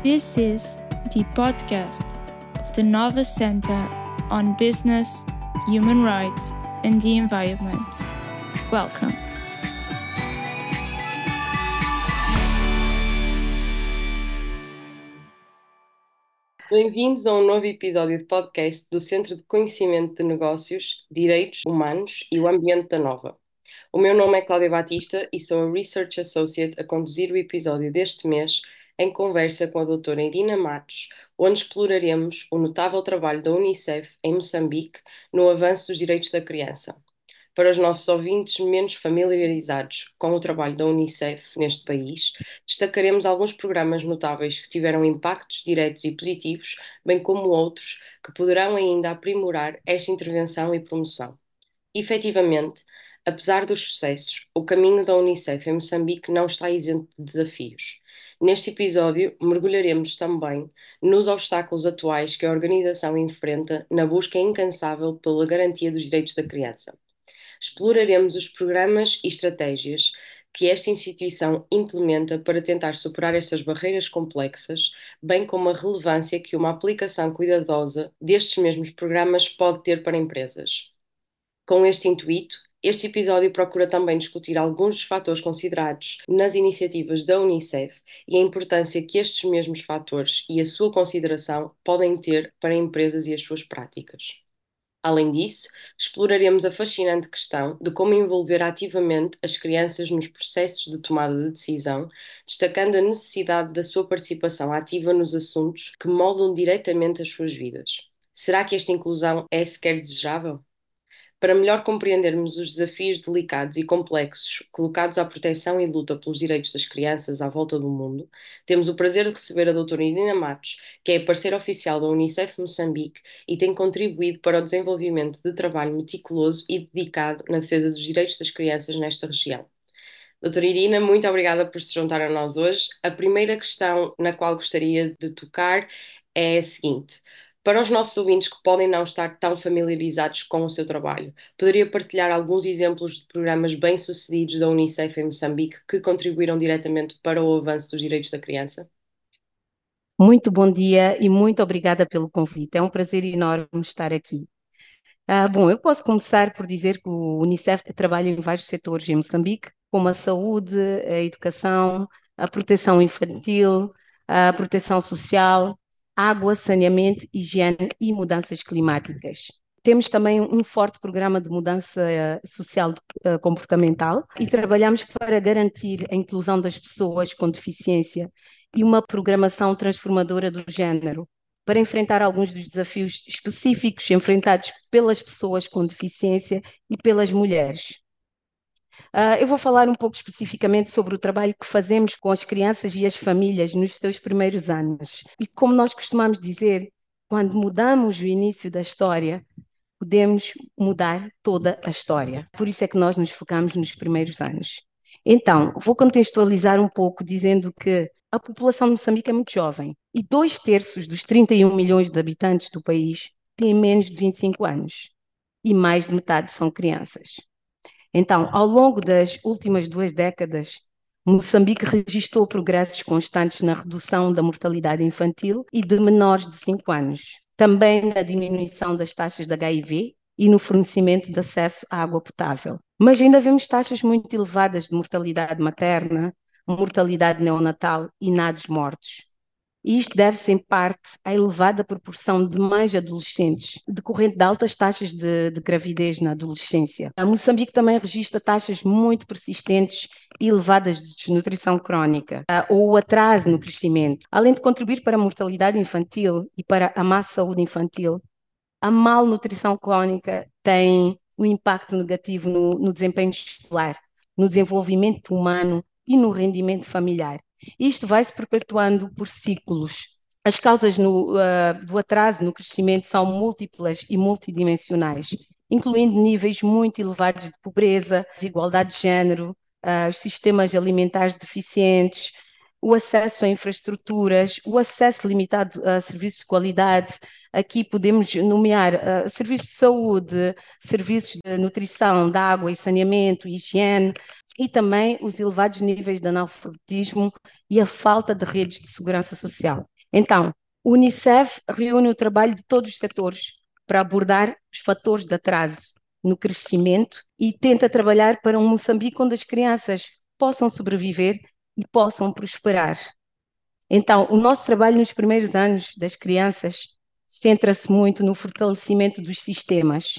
This is the podcast of the Nova Center on Business, Human Rights, and the Environment. Welcome. Bem-vindos a um novo episódio de podcast do Centro de Conhecimento de Negócios, Direitos Humanos e o Ambiente da Nova. O meu nome é Cláudia Batista e sou a Research Associate a conduzir o episódio deste mês em conversa com a doutora Irina Matos, onde exploraremos o notável trabalho da Unicef em Moçambique no avanço dos direitos da criança. Para os nossos ouvintes menos familiarizados com o trabalho da Unicef neste país, destacaremos alguns programas notáveis que tiveram impactos diretos e positivos, bem como outros que poderão ainda aprimorar esta intervenção e promoção. Efetivamente, apesar dos sucessos, o caminho da Unicef em Moçambique não está isento de desafios. Neste episódio, mergulharemos também nos obstáculos atuais que a organização enfrenta na busca incansável pela garantia dos direitos da criança. Exploraremos os programas e estratégias que esta instituição implementa para tentar superar estas barreiras complexas, bem como a relevância que uma aplicação cuidadosa destes mesmos programas pode ter para empresas. Com este intuito, este episódio procura também discutir alguns dos fatores considerados nas iniciativas da Unicef e a importância que estes mesmos fatores e a sua consideração podem ter para empresas e as suas práticas. Além disso, exploraremos a fascinante questão de como envolver ativamente as crianças nos processos de tomada de decisão, destacando a necessidade da sua participação ativa nos assuntos que moldam diretamente as suas vidas. Será que esta inclusão é sequer desejável? Para melhor compreendermos os desafios delicados e complexos colocados à proteção e luta pelos direitos das crianças à volta do mundo, temos o prazer de receber a doutora Irina Matos, que é parceira oficial da Unicef Moçambique e tem contribuído para o desenvolvimento de trabalho meticuloso e dedicado na defesa dos direitos das crianças nesta região. Doutora Irina, muito obrigada por se juntar a nós hoje. A primeira questão na qual gostaria de tocar é a seguinte: para os nossos ouvintes que podem não estar tão familiarizados com o seu trabalho, poderia partilhar alguns exemplos de programas bem-sucedidos da Unicef em Moçambique que contribuíram diretamente para o avanço dos direitos da criança? Muito bom dia e muito obrigada pelo convite. É um prazer enorme estar aqui. Ah, bom, eu posso começar por dizer que o Unicef trabalha em vários setores em Moçambique, como a saúde, a educação, a proteção infantil, a proteção social, água, saneamento, higiene e mudanças climáticas. Temos também um forte programa de mudança eh, social eh, comportamental e trabalhamos para garantir a inclusão das pessoas com deficiência e uma programação transformadora do género, para enfrentar alguns dos desafios específicos enfrentados pelas pessoas com deficiência e pelas mulheres. Uh, eu vou falar um pouco especificamente sobre o trabalho que fazemos com as crianças e as famílias nos seus primeiros anos. E como nós costumamos dizer, quando mudamos o início da história, podemos mudar toda a história. Por isso é que nós nos focamos nos primeiros anos. Então, vou contextualizar um pouco dizendo que a população de Moçambique é muito jovem e dois terços dos 31 milhões de habitantes do país têm menos de 25 anos e mais de metade são crianças. Então, ao longo das últimas duas décadas, Moçambique registrou progressos constantes na redução da mortalidade infantil e de menores de 5 anos, também na diminuição das taxas de HIV e no fornecimento de acesso à água potável. Mas ainda vemos taxas muito elevadas de mortalidade materna, mortalidade neonatal e nados mortos. E isto deve-se, em parte, à elevada proporção de mães adolescentes, decorrente de altas taxas de, de gravidez na adolescência. A Moçambique também registra taxas muito persistentes e elevadas de desnutrição crónica, ou atraso no crescimento. Além de contribuir para a mortalidade infantil e para a má saúde infantil, a malnutrição crónica tem um impacto negativo no, no desempenho escolar, no desenvolvimento humano e no rendimento familiar. Isto vai se perpetuando por ciclos. As causas no, uh, do atraso no crescimento são múltiplas e multidimensionais, incluindo níveis muito elevados de pobreza, desigualdade de género, uh, os sistemas alimentares deficientes, o acesso a infraestruturas, o acesso limitado a serviços de qualidade. Aqui podemos nomear uh, serviços de saúde, serviços de nutrição, de água e saneamento, higiene, e também os elevados níveis de analfabetismo e a falta de redes de segurança social. Então, o Unicef reúne o trabalho de todos os setores para abordar os fatores de atraso no crescimento e tenta trabalhar para um Moçambique onde as crianças possam sobreviver e possam prosperar. Então, o nosso trabalho nos primeiros anos das crianças centra-se muito no fortalecimento dos sistemas,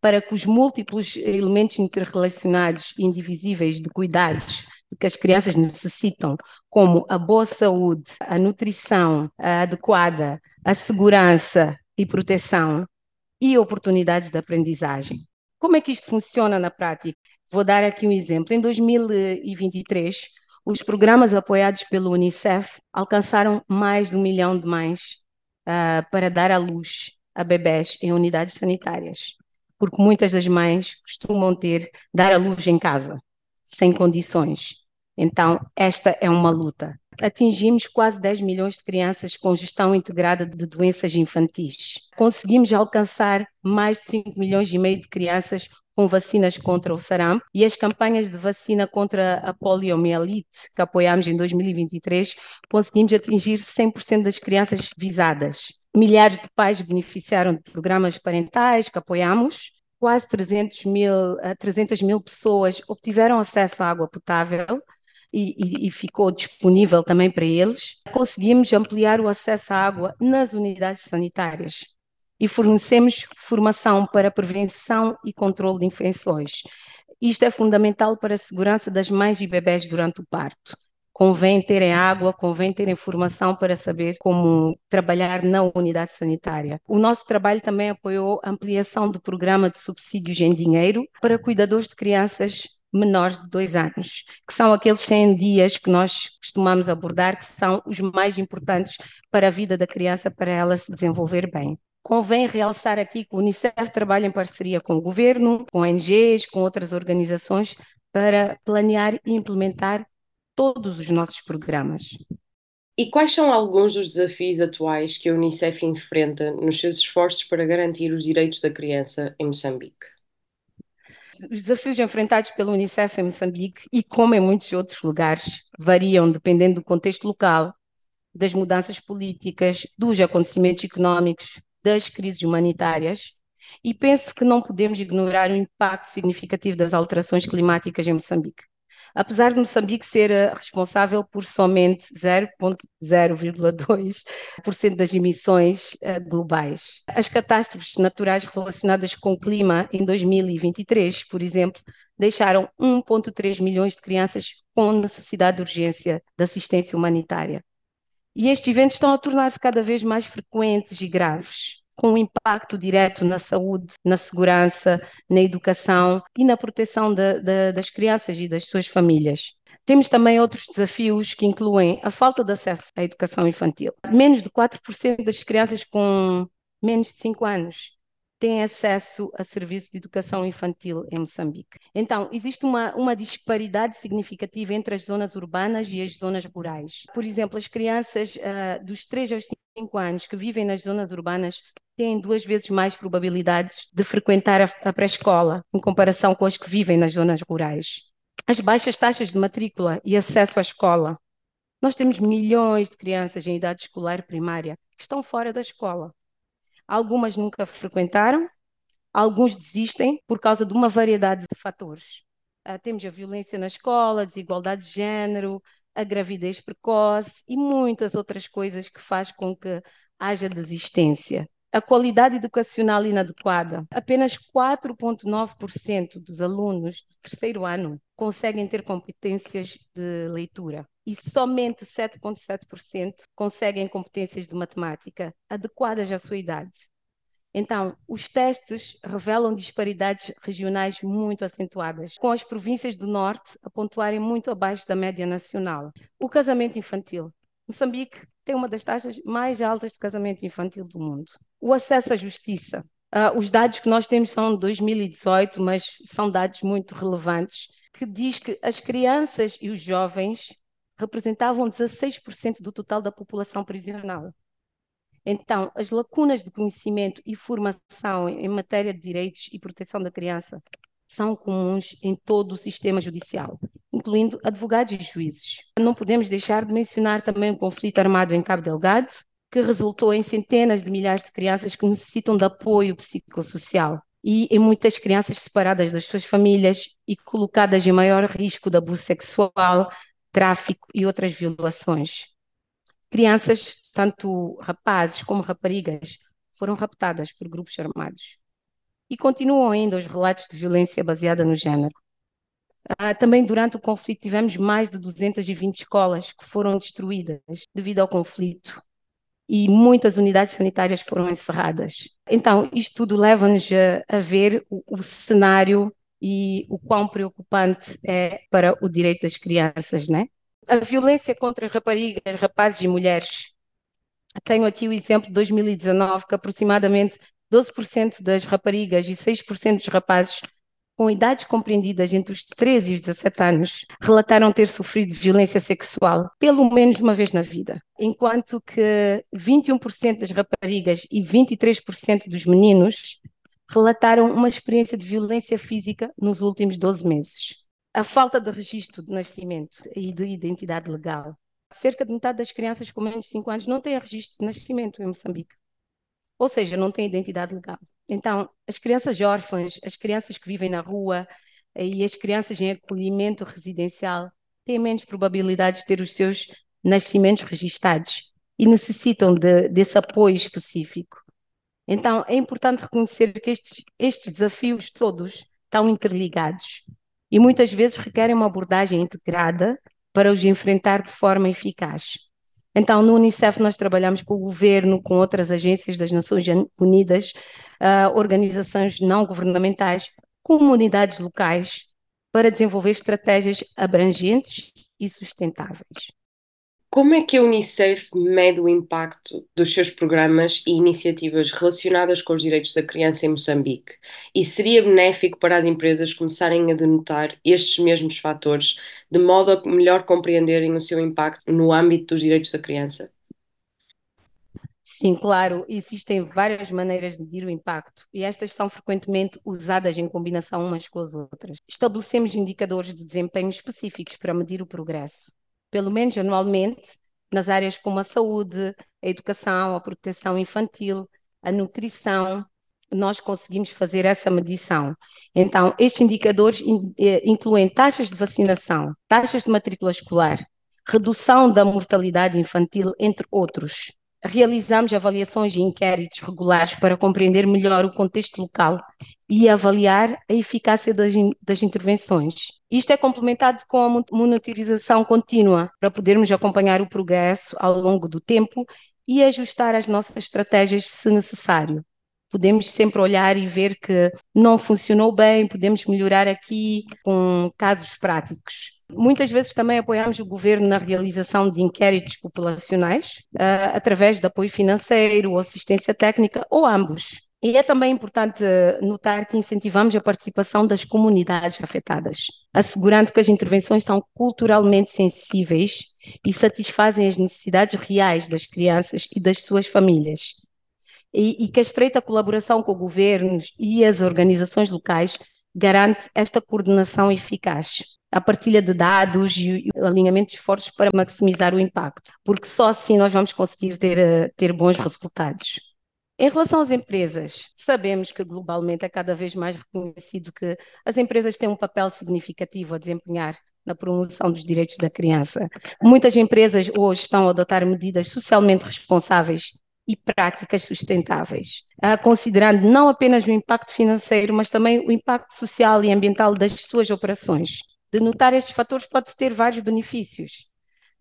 para que os múltiplos elementos interrelacionados e indivisíveis de cuidados que as crianças necessitam, como a boa saúde, a nutrição adequada, a segurança e proteção e oportunidades de aprendizagem. Como é que isto funciona na prática? Vou dar aqui um exemplo. Em 2023, os programas apoiados pelo Unicef alcançaram mais de um milhão de mães uh, para dar à luz a bebés em unidades sanitárias, porque muitas das mães costumam ter dar à luz em casa, sem condições. Então, esta é uma luta. Atingimos quase 10 milhões de crianças com gestão integrada de doenças infantis. Conseguimos alcançar mais de 5 milhões e meio de crianças com vacinas contra o sarampo e as campanhas de vacina contra a poliomielite que apoiámos em 2023, conseguimos atingir 100% das crianças visadas. Milhares de pais beneficiaram de programas parentais que apoiamos. Quase 300 mil, 300 mil pessoas obtiveram acesso à água potável e, e, e, ficou disponível também para eles. Conseguimos ampliar o acesso à água nas unidades sanitárias e fornecemos formação para prevenção e controle de infecções. Isto é fundamental para a segurança das mães e bebés durante o parto. Convém terem água, convém terem formação para saber como trabalhar na unidade sanitária. O nosso trabalho também apoiou a ampliação do programa de subsídios em dinheiro para cuidadores de crianças menores de dois anos, que são aqueles 100 dias que nós costumamos abordar, que são os mais importantes para a vida da criança, para ela se desenvolver bem. Convém realçar aqui que o Unicef trabalha em parceria com o governo, com ONGs, com outras organizações, para planear e implementar todos os nossos programas. E quais são alguns dos desafios atuais que a Unicef enfrenta nos seus esforços para garantir os direitos da criança em Moçambique? Os desafios enfrentados pela Unicef em Moçambique, e como em muitos outros lugares, variam dependendo do contexto local, das mudanças políticas, dos acontecimentos económicos, das crises humanitárias e penso que não podemos ignorar o impacto significativo das alterações climáticas em Moçambique. Apesar de Moçambique ser eh, responsável por somente 0,02% das emissões eh, globais. As catástrofes naturais relacionadas com o clima em 2023, por exemplo, deixaram 1,3 milhões de crianças com necessidade de urgência de assistência humanitária. E estes eventos estão a tornar-se cada vez mais frequentes e graves, com um impacto direto na saúde, na segurança, na educação e na proteção de, de, das crianças e das suas famílias. Temos também outros desafios que incluem a falta de acesso à educação infantil. Menos de 4% das crianças com menos de 5 anos têm acesso a serviços de educação infantil em Moçambique. Então, existe uma, uma disparidade significativa entre as zonas urbanas e as zonas rurais. Por exemplo, as crianças uh, dos 3 aos 5 anos que vivem nas zonas urbanas têm duas vezes mais probabilidades de frequentar a, a pré-escola em comparação com as que vivem nas zonas rurais. As baixas taxas de matrícula e acesso à escola. Nós temos milhões de crianças em idade escolar primária que estão fora da escola Algumas nunca frequentaram, alguns desistem por causa de uma variedade de fatores. Uh, temos a violência na escola, a desigualdade de género, a gravidez precoce e muitas outras coisas que faz com que haja desistência. A qualidade educacional inadequada. Apenas 4,9% dos alunos do terceiro ano conseguem ter competências de leitura e somente 7,7% conseguem competências de matemática adequadas à sua idade. Então, os testes revelam disparidades regionais muito acentuadas, com as províncias do norte a pontuarem muito abaixo da média nacional. O casamento infantil. Moçambique tem uma das taxas mais altas de casamento infantil do mundo. O acesso à justiça. Uh, os dados que nós temos são de 2018, mas são dados muito relevantes, que diz que as crianças e os jovens representavam 16% do total da população prisional. Então, as lacunas de conhecimento e formação em matéria de direitos e proteção da criança são comuns em todo o sistema judicial, incluindo advogados e juízes. Não podemos deixar de mencionar também o conflito armado em Cabo Delgado, que resultou em centenas de milhares de crianças que necessitam de apoio psicossocial e em muitas crianças separadas das suas famílias e colocadas em maior risco de abuso sexual, tráfico e outras violações. Crianças, tanto rapazes como raparigas, foram raptadas por grupos armados. E continuam ainda os relatos de violência baseada no género. Ah, também durante o conflito tivemos mais de 220 escolas que foram destruídas devido ao conflito e muitas unidades sanitárias foram encerradas. Então, isto tudo leva-nos a, a, ver o, o cenário e o quão preocupante é para o direito das crianças, né? A violência contra raparigas, rapazes e mulheres. Tenho aqui o exemplo de 2019, que aproximadamente 12% das raparigas e 6% dos rapazes com idades compreendidas entre os 13 e os 17 anos relataram ter sofrido violência sexual pelo menos uma vez na vida, enquanto que 21% das raparigas e 23% dos meninos relataram uma experiência de violência física nos últimos 12 meses a falta de registro de nascimento e de identidade legal. Cerca de metade das crianças com menos de 5 anos não têm registro de nascimento em Moçambique. Ou seja, não têm identidade legal. Então, as crianças órfãs, as crianças que vivem na rua eh, e as crianças em acolhimento residencial têm menos probabilidade de ter os seus nascimentos registados e necessitam de, desse apoio específico. Então, é importante reconhecer que estes, estes desafios todos estão interligados e muitas vezes requerem uma abordagem integrada para os enfrentar de forma eficaz. Então, no Unicef, nós trabalhamos com o governo, com outras agências das Nações Unidas, uh, organizações não governamentais, comunidades locais, para desenvolver estratégias abrangentes e sustentáveis. Como é que a Unicef mede o impacto dos seus programas e iniciativas relacionadas com os direitos da criança em Moçambique? E seria benéfico para as empresas começarem a denotar estes mesmos fatores, de modo a melhor compreenderem o seu impacto no âmbito dos direitos da criança? Sim, claro, existem várias maneiras de medir o impacto e estas são frequentemente usadas em combinação umas com as outras. Estabelecemos indicadores de desempenho específicos para medir o progresso pelo menos anualmente, nas áreas como a saúde, a educação, a proteção infantil, a nutrição, nós conseguimos fazer essa medição. Então, estes indicadores eh, incluem taxas de vacinação, taxas de matrícula escolar, redução da mortalidade infantil, entre outros realizamos avaliações e inquéritos regulares para compreender melhor o contexto local e avaliar a eficácia das, das, intervenções. Isto é complementado com a monitorização contínua para podermos acompanhar o progresso ao longo do tempo e ajustar as nossas estratégias se necessário podemos sempre olhar e ver que não funcionou bem, podemos melhorar aqui com casos práticos. Muitas vezes também apoiamos o governo na realização de inquéritos populacionais, uh, através de apoio financeiro assistência técnica, ou ambos. E é também importante notar que incentivamos a participação das comunidades afetadas, assegurando que as intervenções são culturalmente sensíveis e satisfazem as necessidades reais das crianças e das suas famílias e, e que a estreita colaboração com governos e as organizações locais garante esta coordenação eficaz, a partilha de dados e o alinhamento de esforços para maximizar o impacto, porque só assim nós vamos conseguir ter, eh, ter bons resultados. Em relação às empresas, sabemos que globalmente é cada vez mais reconhecido que as empresas têm um papel significativo a desempenhar na promoção dos direitos da criança. Muitas empresas hoje estão a adotar medidas socialmente responsáveis e práticas sustentáveis, considerando não apenas o impacto financeiro, mas também o impacto social e ambiental das suas operações. Denotar estes fatores pode ter vários benefícios.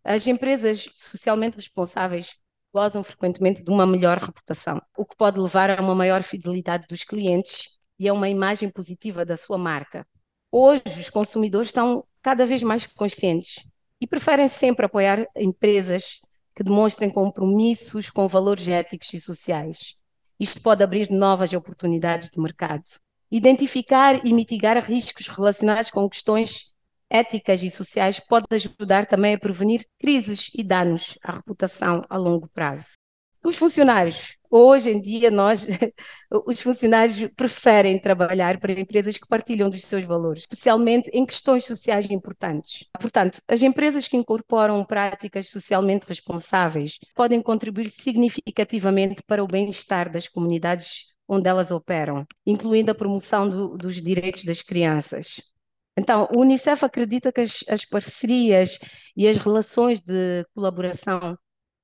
As empresas socialmente responsáveis gozam frequentemente de uma melhor reputação, o que pode levar a uma maior fidelidade dos clientes e a uma imagem positiva da sua marca. Hoje, os consumidores estão cada vez mais conscientes e preferem sempre apoiar empresas que demonstrem compromissos com valores éticos e sociais. Isto pode abrir novas oportunidades de mercado. Identificar e mitigar riscos relacionados com questões éticas e sociais pode ajudar também a prevenir crises e danos à reputação a longo prazo. Os funcionários, hoje em dia, nós, os funcionários preferem trabalhar para empresas que partilham dos seus valores, especialmente em questões sociais importantes. Portanto, as empresas que incorporam práticas socialmente responsáveis podem contribuir significativamente para o bem-estar das comunidades onde elas operam, incluindo a promoção do, dos direitos das crianças. Então, o Unicef acredita que as, as parcerias e as relações de colaboração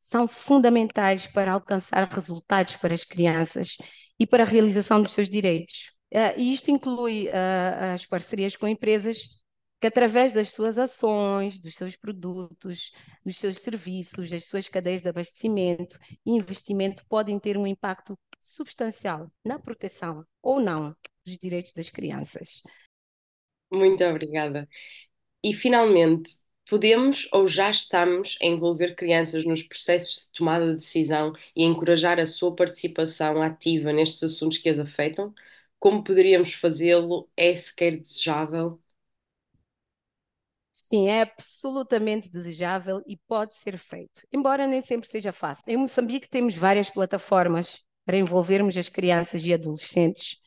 são fundamentais para alcançar resultados para as crianças e para a realização dos seus direitos. Uh, e isto inclui uh, as parcerias com empresas que, através das suas ações, dos seus produtos, dos seus serviços, das suas cadeias de abastecimento e investimento, podem ter um impacto substancial na proteção ou não dos direitos das crianças. Muito obrigada. E, finalmente, Podemos ou já estamos a envolver crianças nos processos de tomada de decisão e encorajar a sua participação ativa nestes assuntos que as afetam? Como poderíamos fazê-lo? É sequer desejável? Sim, é absolutamente desejável e pode ser feito, embora nem sempre seja fácil. Em Moçambique temos várias plataformas para envolvermos as crianças e adolescentes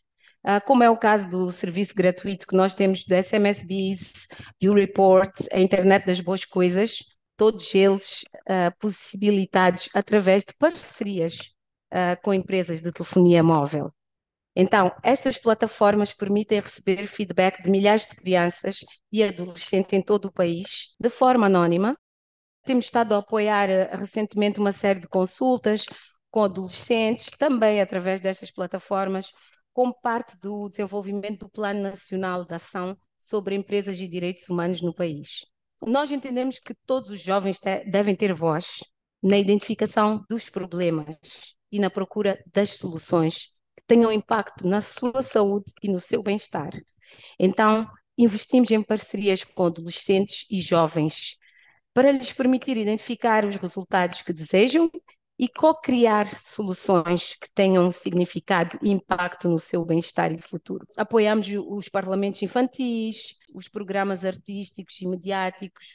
como é o caso do serviço gratuito que nós temos do SMSBs, do Report, a Internet das Boas Coisas, todos eles uh, possibilitados através de parcerias uh, com empresas de telefonia móvel. Então, estas plataformas permitem receber feedback de milhares de crianças e adolescentes em todo o país, de forma anónima. Temos estado a apoiar recentemente uma série de consultas com adolescentes, também através destas plataformas, como parte do desenvolvimento do Plano Nacional de Ação sobre Empresas e Direitos Humanos no país. Nós entendemos que todos os jovens te devem ter voz na identificação dos problemas e na procura das soluções que tenham impacto na sua saúde e no seu bem-estar. Então, investimos em parcerias com adolescentes e jovens para lhes permitir identificar os resultados que desejam e co-criar soluções que tenham significado e impacto no seu bem-estar e futuro. Apoiamos os parlamentos infantis, os programas artísticos e mediáticos,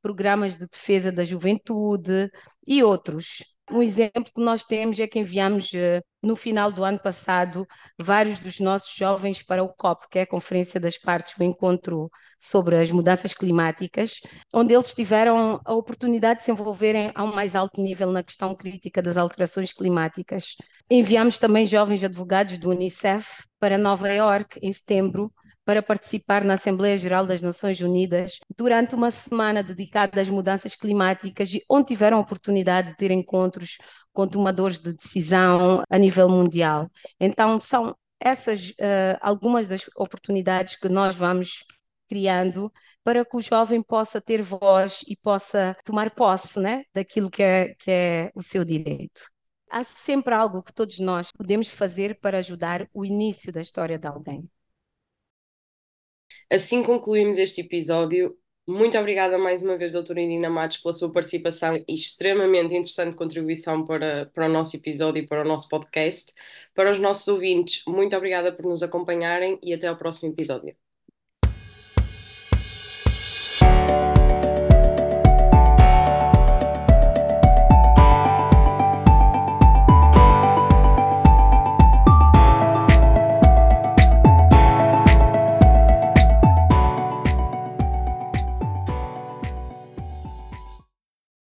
programas de defesa da juventude e outros. Um exemplo que nós temos é que enviamos eh, no final do ano passado vários dos nossos jovens para o COP, que é a Conferência das Partes, o encontro sobre as mudanças climáticas, onde eles tiveram a oportunidade de se envolverem a um mais alto nível na questão crítica das alterações climáticas. Enviamos também jovens advogados do Unicef para Nova York em setembro para participar na Assembleia Geral das Nações Unidas durante uma semana dedicada às mudanças climáticas e onde tiveram a oportunidade de ter encontros com tomadores de decisão a nível mundial. Então, são essas uh, algumas das oportunidades que nós vamos criando para que o jovem possa ter voz e possa tomar posse né, daquilo que é, que é o seu direito. Há sempre algo que todos nós podemos fazer para ajudar o início da história de alguém. Assim concluímos este episódio. Muito obrigada mais uma vez, doutora Irina Matos, pela sua participação e extremamente interessante contribuição para, para o nosso episódio e para o nosso podcast. Para os nossos ouvintes, muito obrigada por nos acompanharem e até ao próximo episódio.